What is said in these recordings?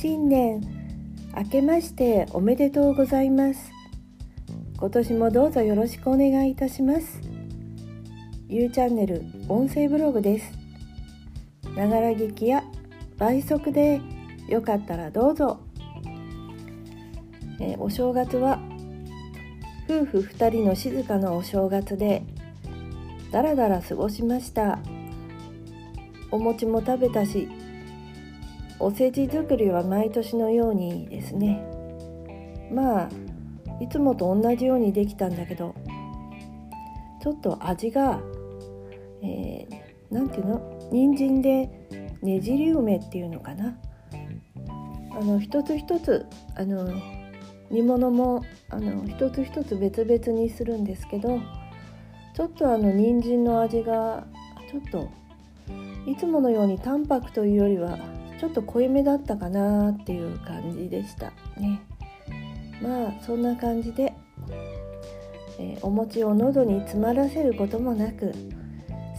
新年明けましておめでとうございます。今年もどうぞよろしくお願いいたします。ゆうチャンネル音声ブログです。ながら聞きや倍速でよかったらどうぞ、えー、お正月は夫婦2人の静かなお正月でだらだら過ごしました。お餅も食べたしおせち作りは毎年のようにですね。まあいつもと同じようにできたんだけどちょっと味が何、えー、ていうの？人参でねじり梅っていうのかな。あの一つ一つあの煮物もあの一つ一つ別々にするんですけどちょっとあの人参の味がちょっといつものように淡白というよりはちょっと濃いめだったかなっていう感じでしたね。まあそんな感じで、えー、お餅を喉に詰まらせることもなく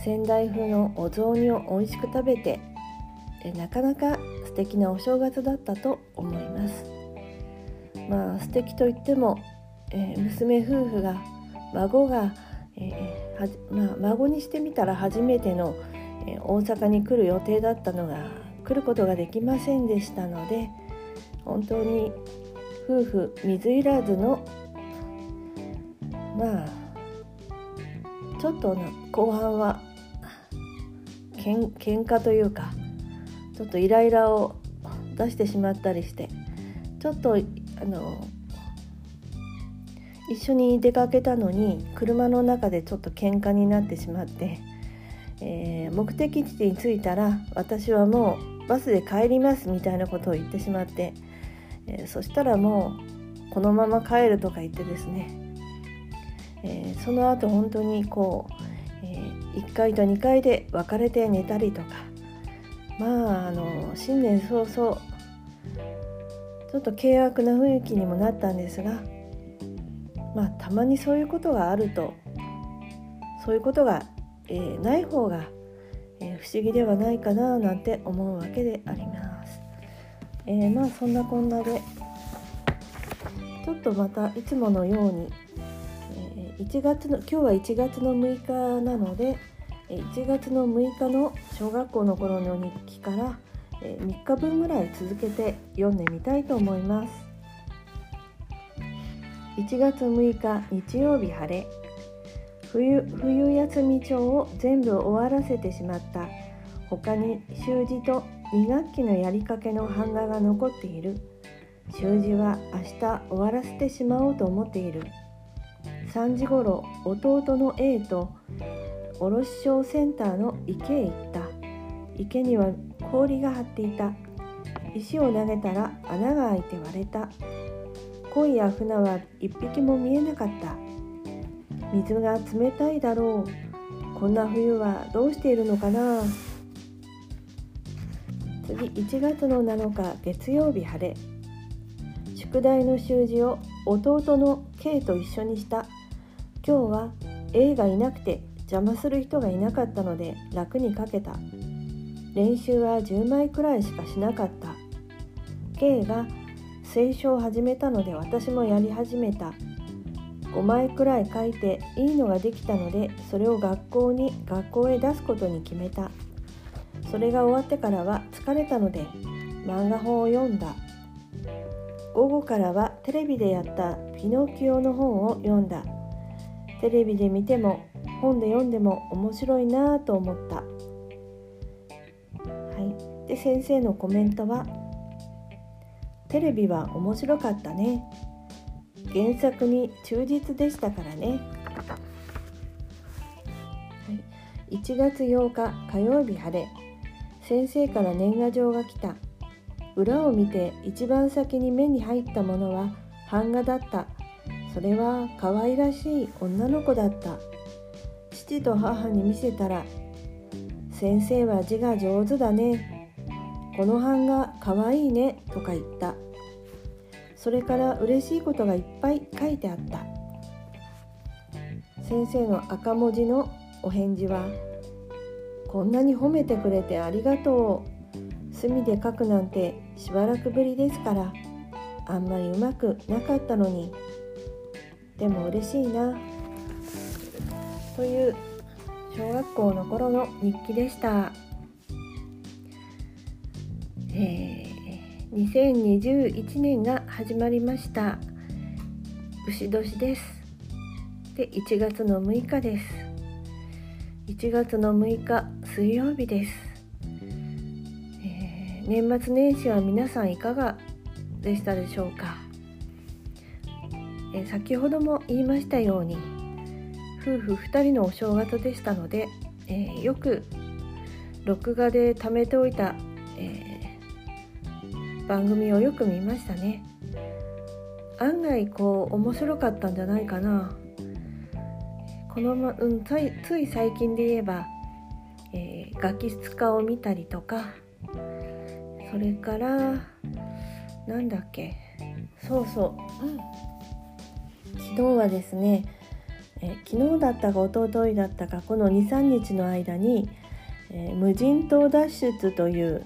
仙台風のお雑煮を美味しく食べて、えー、なかなか素敵なお正月だったと思います。まあ素敵といっても、えー、娘夫婦が孫が、えまあ、孫にしてみたら初めてのえ大阪に来る予定だったのが来ることができませんでしたので本当に夫婦水入らずのまあちょっと後半はけん喧嘩というかちょっとイライラを出してしまったりしてちょっとあの一緒に出かけたのに車の中でちょっと喧嘩になってしまってえー、目的地に着いたら私はもうバスで帰りますみたいなことを言ってしまって、えー、そしたらもうこのまま帰るとか言ってですね、えー、その後本当にこう、え1階と2階で別れて寝たりとかまああの新年早々ちょっと険悪な雰囲気にもなったんですがまあたまにそういうことがあるとそういうことがえー、ない方が、えー、不思議ではないかななんて思うわけであります。えー、まあそんなこんなでちょっとまたいつものように、え1月の今日は1月の6日なので1月の6日の小学校の頃の日記から3日分ぐらい続けて読んでみたいと思います1月6日日曜日晴れ冬冬休み帳を全部終わらせてしまった。他に習字と2学期のやりかけの版画が残っている。習字は明日終わらせてしまおうと思っている。3時ごろ弟の A と卸商センターの池へ行った。池には氷が張っていた。石を投げたら穴が開いて割れた。鯉や船は一匹も見えなかった。水が冷たいだろう。こんな冬はどうしているのかな？次1月の7日月曜日晴れ。宿題の習字を弟の K と一緒にした。今日は A がいなくて邪魔する人がいなかったので楽に書けた。練習は10枚くらいしかしなかった。K が聖書を始めたので私もやり始めた。5枚くらい書いていいのができたのでそれを学校に学校へ出すことに決めた。それが終わってからは疲れたので漫画本を読んだ。午後からはテレビでやったピノキオの本を読んだ。テレビで見ても本で読んでも面白いなぁと思った。はい。で先生のコメントは「テレビは面白かったね」原作に忠実でしたからね、はい、1月8日火曜日晴れ。先生から年賀状が来た。裏を見て一番先に目に入ったものは版画だった。それは可愛らしい女の子だった。父と母に見せたら「先生は字が上手だね」「この版画かわいいね」とか言った。それから嬉しいことがいっぱい書いてあった。先生の赤文字のお返事は「こんなに褒めてくれてありがとう」墨で書くなんてしばらくぶりですからあんまりうまくなかったのに。でも嬉しいな。という小学校の頃の日記でした、えー、2021年が始まりました。牛年です。で1月の6日です。1月の6日水曜日です、えー、年末年始は皆さんいかがでしたでしょうか、えー、先ほども言いましたように夫婦2人のお正月でしたので、えー、よく録画で貯めておいた、えー、番組をよく見ましたね。案外こう面白かったんじゃないかな。このま、うん、ついつい最近で言えば、えー、ガキ使化を見たりとかそれからなんだっけそうそう、うん、昨日はですねえ昨日だったか一昨日だったかこの23日の間に「えー、無人島脱出」という、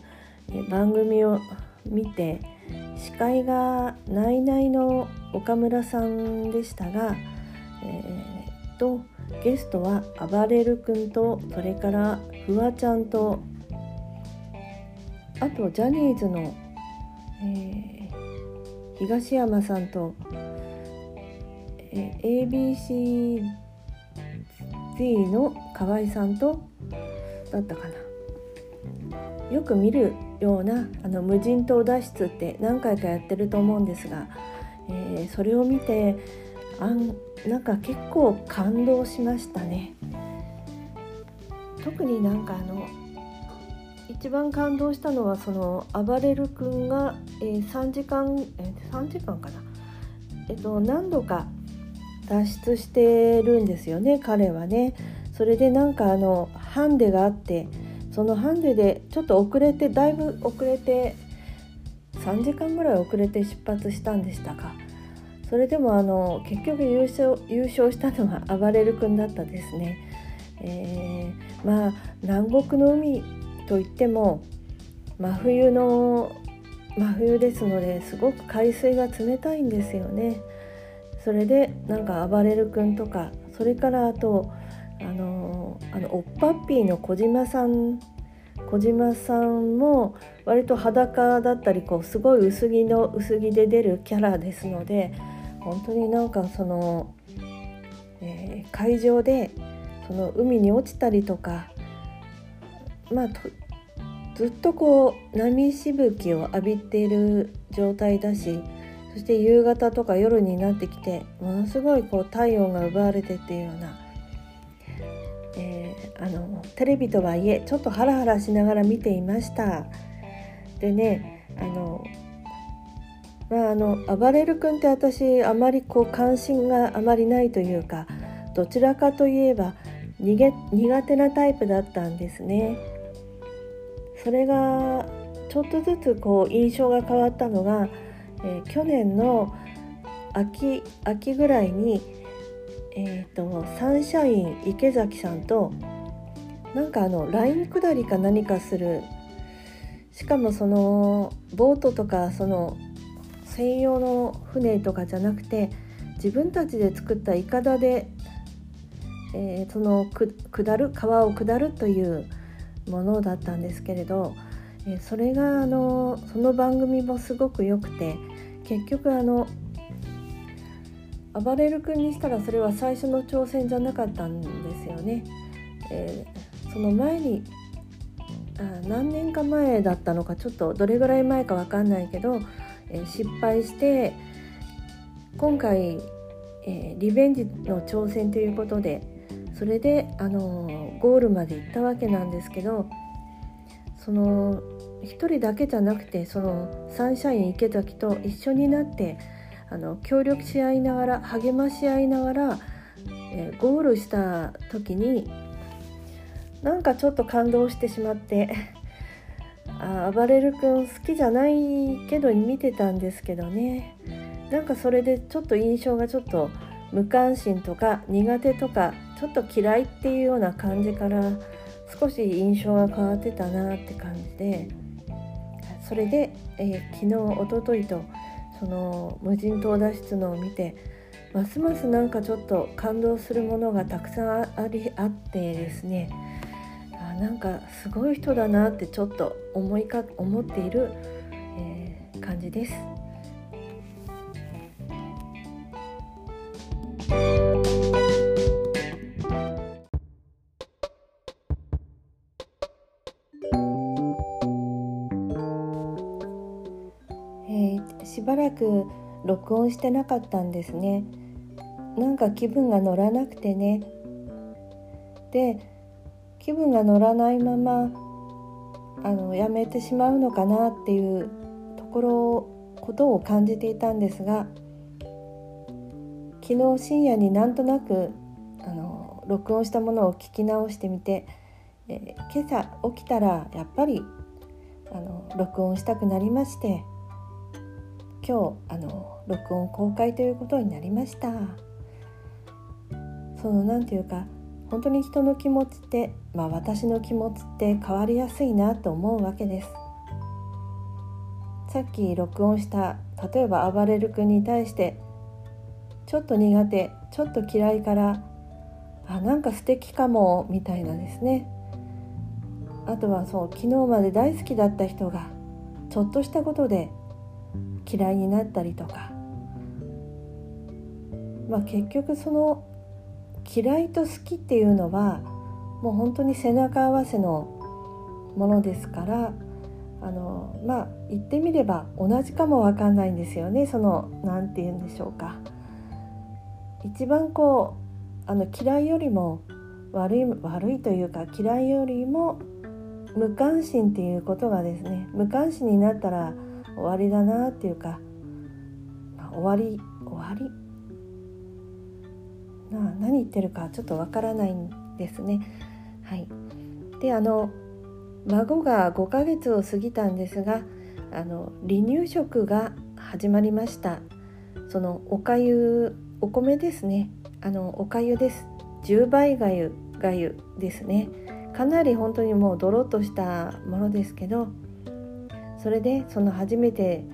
え、番組を見て司会がナイナイの岡村さんでしたが、えー、とゲストはあばれる君とそれからフワちゃんとあとジャニーズの、えー、東山さんとえ ABCD の河合さんとだったかな。よく見るようなあの無人島脱出って何回かやってると思うんですが、えー、それを見てあんなんか結構感動しましたね特になんかあの一番感動したのはその暴れる君が、えー、3時間、えー、3時間かなえっと何度か脱出してるんですよね彼はね。それでなんかあのハンデがあってそのハンデでちょっと遅れてだいぶ遅れて3時間ぐらい遅れて出発したんでしたか。それでもあの結局優勝優勝したのは あばれる君だったですね、えー、まあ南国の海といっても真冬の真冬ですのですごく海水が冷たいんですよね。それでなんか暴れる君とかそれからあとあのあのおっぱっぴーの小島さん小島さんも割と裸だったりこうすごい薄着の薄着で出るキャラですので本当になんかその、えー、会場でその海に落ちたりとかまあずっとこう波しぶきを浴びている状態だしそして夕方とか夜になってきてものすごいこう体温が奪われてっていうような、のテレビとはいえちょっとハラハラしながら見ていました。でねあのまああの暴れる君って私あまりこう関心があまりないというかどちらかといえば逃げ苦手なタイプだったんですね。それがちょっとずつこう印象が変わったのがえー、去年の秋秋ぐらいに、えーと、サンシャイン池崎さんとなんかあのライン下りか何かするしかもそのボートとかその専用の船とかじゃなくて自分たちで作ったいかだで、えー、その下る川を下るというものだったんですけれど、えー、それがあのその番組もすごく良くて結局あの暴れる君にしたらそれは最初の挑戦じゃなかったんですよね。えー、その前にあ何年か前だったのかちょっとどれぐらい前か分かんないけど、えー、失敗して今回、えー、リベンジの挑戦ということでそれで、あのゴールまで行ったわけなんですけどその1人だけじゃなくてそのサンシャイン池崎と一緒になってあの協力し合いながら励まし合いながら、え、ゴールした時になんかちょっと感動してしまってあ暴れる君好きじゃないけど見てたんですけどねなんかそれでちょっと印象がちょっと無関心とか苦手とかちょっと嫌いっていうような感じから少し印象が変わってたなって感じで。それで、えー、昨日おとといとその無人島脱出のを見てますますなんかちょっと感動するものがたくさんありあってですねなんかすごい人だなってちょっと思いか思っている、えー、感じです。しばらく録音してなかったんですねなんか気分が乗らなくてねで気分が乗らないままあのやめてしまうのかなっていうところをことを感じていたんですが昨日深夜になんとなくあの録音したものを聞き直してみて、え今朝起きたらやっぱりあの録音したくなりまして今日あの録音公開ということになりました。その何て言うか本当に人の気持ちって、まあ、私の気持ちって変わりやすいなと思うわけです。さっき録音した例えば暴れる君に対してちょっと苦手ちょっと嫌いからあなんか素敵かもみたいなですね。あとはそう昨日まで大好きだった人がちょっとしたことで嫌いになったりとか、まあ、結局その嫌いと好きっていうのはもう本当に背中合わせのものですからあのまあ言ってみれば同じかも分かんないんですよねその何て言うんでしょうか。一番こうあの嫌いよりも悪い悪いというか嫌いよりも無関心っていうことがですね無関心になったら終わりだなっていうか、まあ、終わり終わりな何言ってるかちょっとわからないんですね。はい、であの孫が5ヶ月を過ぎたんですがあの離乳食が始まりました。そのおかゆお米ですね。あのおかゆです。10倍がゆがゆですね。かなり本当にもうドロッとしたものですけどそれでその初めて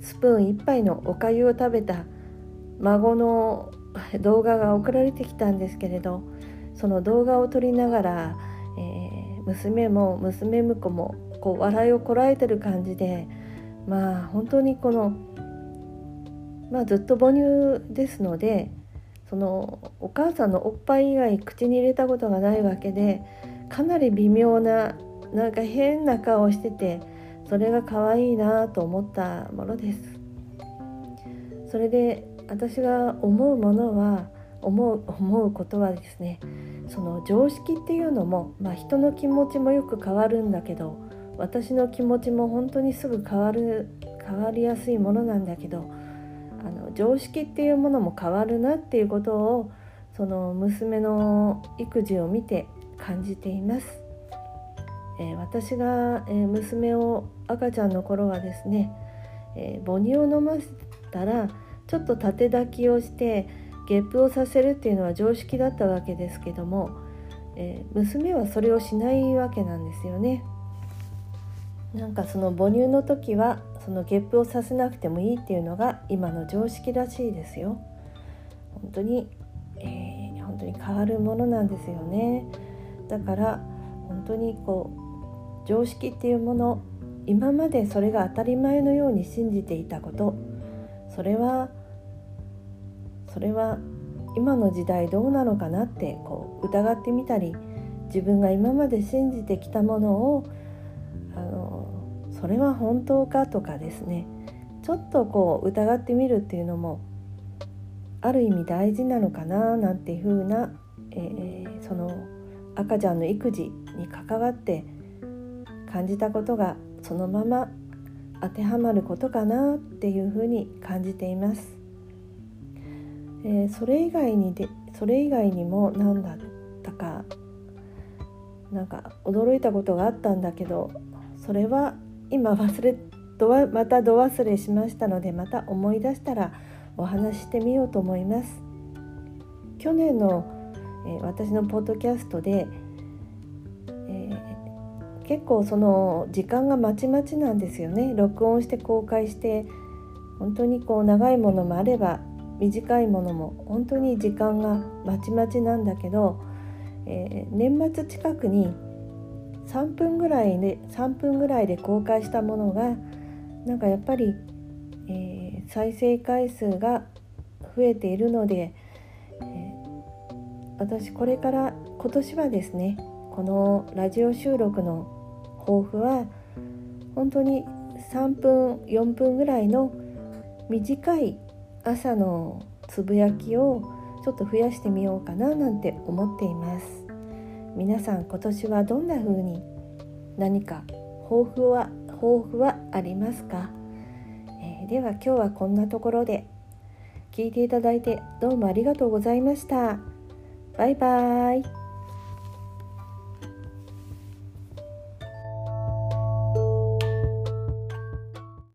スプーン1杯のおかゆを食べた孫の動画が送られてきたんですけれどその動画を撮りながら、えー、娘も娘婿もこう笑いをこらえてる感じでまあ本当にこの、まあ、ずっと母乳ですのでそのお母さんのおっぱい以外口に入れたことがないわけでかなり微妙ななんか変な顔をしててそれが可愛いなと思ったものです。それで私が思うものは思う思うことはですねその常識っていうのも、まあ、人の気持ちもよく変わるんだけど私の気持ちも本当にすぐ変わる変わりやすいものなんだけどあの常識っていうものも変わるなっていうことをその娘の育児を見て感じています。えー、私が、え、娘を赤ちゃんの頃はですね、えー、母乳を飲ませたらちょっと縦抱きをしてゲップをさせるっていうのは常識だったわけですけども、え娘はそれをしないわけなんですよね。なんかその母乳の時はそのゲップをさせなくてもいいっていうのが今の常識らしいですよ。本当に、えー、本当に変わるものなんですよね。だから本当にこう常識っていうもの今までそれが当たり前のように信じていたことそれはそれは今の時代どうなのかなってこう疑ってみたり自分が今まで信じてきたものをあのそれは本当かとかですねちょっとこう疑ってみるっていうのもある意味大事なのかななんていうふうな、えー、その赤ちゃんの育児に関わって感じたことがそのまま当てはまることかなっていうふうに感じています。え、それ以外にでそれ以外にも何だったかなんか驚いたことがあったんだけどそれは今忘れどわまたど忘れしましたのでまた思い出したらお話ししてみようと思います。去年の、えー、私のポッドキャストでえ結構その時間がまちまちなんですよね録音して公開して本当にこう長いものもあれば短いものも本当に時間がまちまちなんだけど、えー、年末近くに3分ぐらいで3分ぐらいで公開したものがなんかやっぱり、えー、再生回数が増えているので、えー、私これから今年はですねこのラジオ収録の抱負は本当に3分4分ぐらいの短い朝のつぶやきをちょっと増やしてみようかななんて思っています。皆さん今年はどんな風に何か抱負は抱負はありますか、えー、では今日はこんなところで。聞いていただいてどうもありがとうございました。バイバーイ。